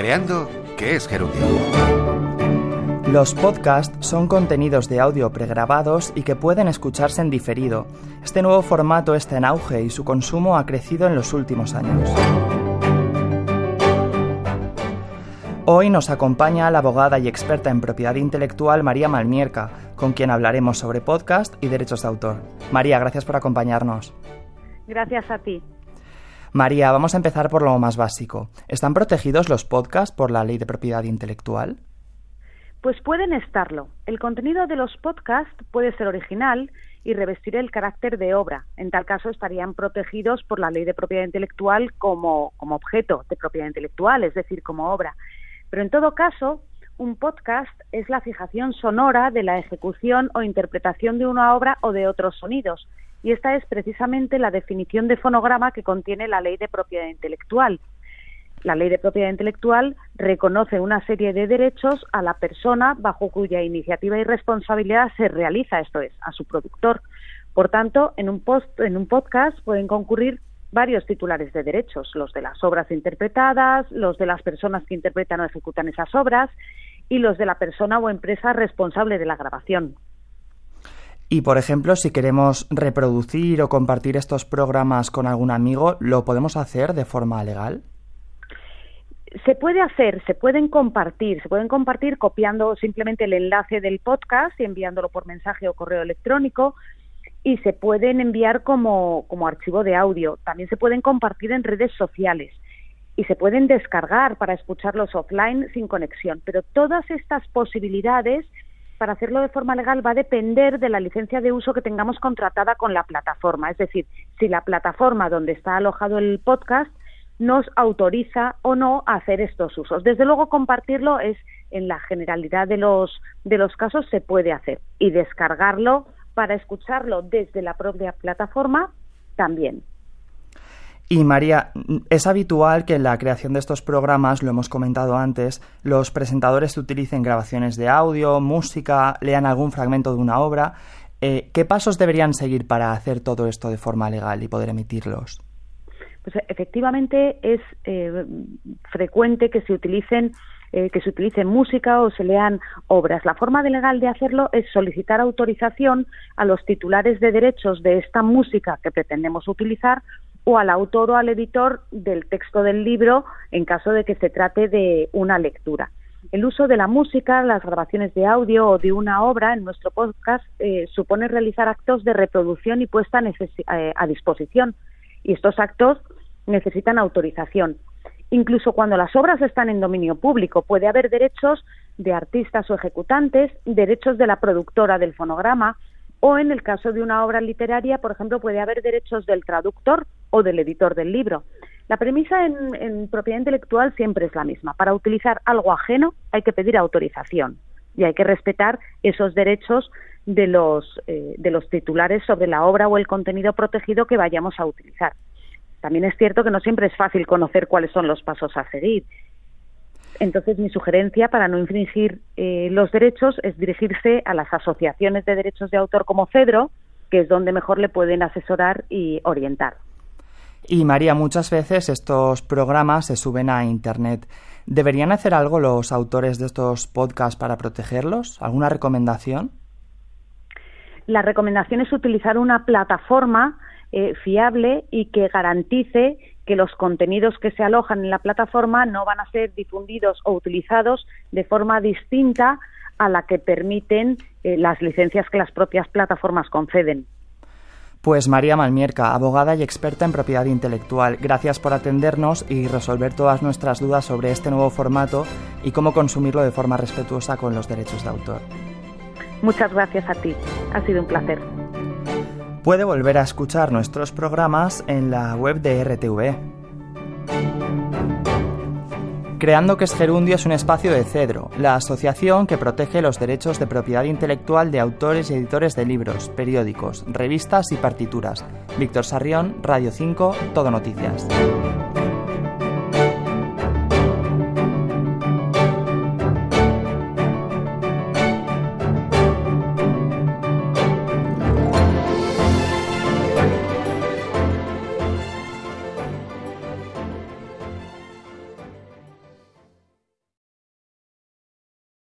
Creando qué es Gerundio. Los podcasts son contenidos de audio pregrabados y que pueden escucharse en diferido. Este nuevo formato está en auge y su consumo ha crecido en los últimos años. Hoy nos acompaña la abogada y experta en propiedad intelectual María Malmierca, con quien hablaremos sobre podcast y derechos de autor. María, gracias por acompañarnos. Gracias a ti. María, vamos a empezar por lo más básico. ¿Están protegidos los podcasts por la ley de propiedad intelectual? Pues pueden estarlo. El contenido de los podcasts puede ser original y revestir el carácter de obra. En tal caso estarían protegidos por la ley de propiedad intelectual como, como objeto de propiedad intelectual, es decir, como obra. Pero en todo caso, un podcast es la fijación sonora de la ejecución o interpretación de una obra o de otros sonidos y esta es precisamente la definición de fonograma que contiene la ley de propiedad intelectual. La ley de propiedad intelectual reconoce una serie de derechos a la persona bajo cuya iniciativa y responsabilidad se realiza, esto es, a su productor. Por tanto, en un, post, en un podcast pueden concurrir varios titulares de derechos, los de las obras interpretadas, los de las personas que interpretan o ejecutan esas obras y los de la persona o empresa responsable de la grabación. Y, por ejemplo, si queremos reproducir o compartir estos programas con algún amigo, ¿lo podemos hacer de forma legal? Se puede hacer, se pueden compartir, se pueden compartir copiando simplemente el enlace del podcast y enviándolo por mensaje o correo electrónico y se pueden enviar como, como archivo de audio. También se pueden compartir en redes sociales y se pueden descargar para escucharlos offline sin conexión. Pero todas estas posibilidades para hacerlo de forma legal va a depender de la licencia de uso que tengamos contratada con la plataforma. Es decir, si la plataforma donde está alojado el podcast nos autoriza o no a hacer estos usos. Desde luego, compartirlo es en la generalidad de los, de los casos se puede hacer y descargarlo para escucharlo desde la propia plataforma también. Y María, es habitual que en la creación de estos programas, lo hemos comentado antes, los presentadores utilicen grabaciones de audio, música, lean algún fragmento de una obra. Eh, ¿Qué pasos deberían seguir para hacer todo esto de forma legal y poder emitirlos? Pues efectivamente es eh, frecuente que se utilicen eh, que se utilice música o se lean obras. La forma legal de hacerlo es solicitar autorización a los titulares de derechos de esta música que pretendemos utilizar o al autor o al editor del texto del libro en caso de que se trate de una lectura. El uso de la música, las grabaciones de audio o de una obra en nuestro podcast eh, supone realizar actos de reproducción y puesta eh, a disposición. Y estos actos necesitan autorización. Incluso cuando las obras están en dominio público, puede haber derechos de artistas o ejecutantes, derechos de la productora del fonograma, o en el caso de una obra literaria, por ejemplo, puede haber derechos del traductor o del editor del libro. La premisa en, propiedad intelectual siempre es la misma. Para utilizar algo ajeno hay que pedir autorización y hay que respetar esos derechos de los, eh, de los titulares sobre la obra o el contenido protegido que vayamos a utilizar. También es cierto que no siempre es fácil conocer cuáles son los pasos a seguir entonces, mi sugerencia para no infringir eh, los derechos es dirigirse a las asociaciones de derechos de autor como CEDRO, que es donde mejor le pueden asesorar y orientar. Y María, muchas veces estos programas se suben a Internet. ¿Deberían hacer algo los autores de estos podcasts para protegerlos? ¿Alguna recomendación? La recomendación es utilizar una plataforma eh, fiable y que garantice que los contenidos que se alojan en la plataforma no van a ser difundidos o utilizados de forma distinta a la que permiten eh, las licencias que las propias plataformas conceden. Pues María Malmierca, abogada y experta en propiedad intelectual, gracias por atendernos y resolver todas nuestras dudas sobre este nuevo formato y cómo consumirlo de forma respetuosa con los derechos de autor. Muchas gracias a ti, ha sido un placer. Puede volver a escuchar nuestros programas en la web de RTV. Creando que es Gerundio es un espacio de Cedro, la asociación que protege los derechos de propiedad intelectual de autores y editores de libros, periódicos, revistas y partituras. Víctor Sarrión, Radio 5, Todo Noticias.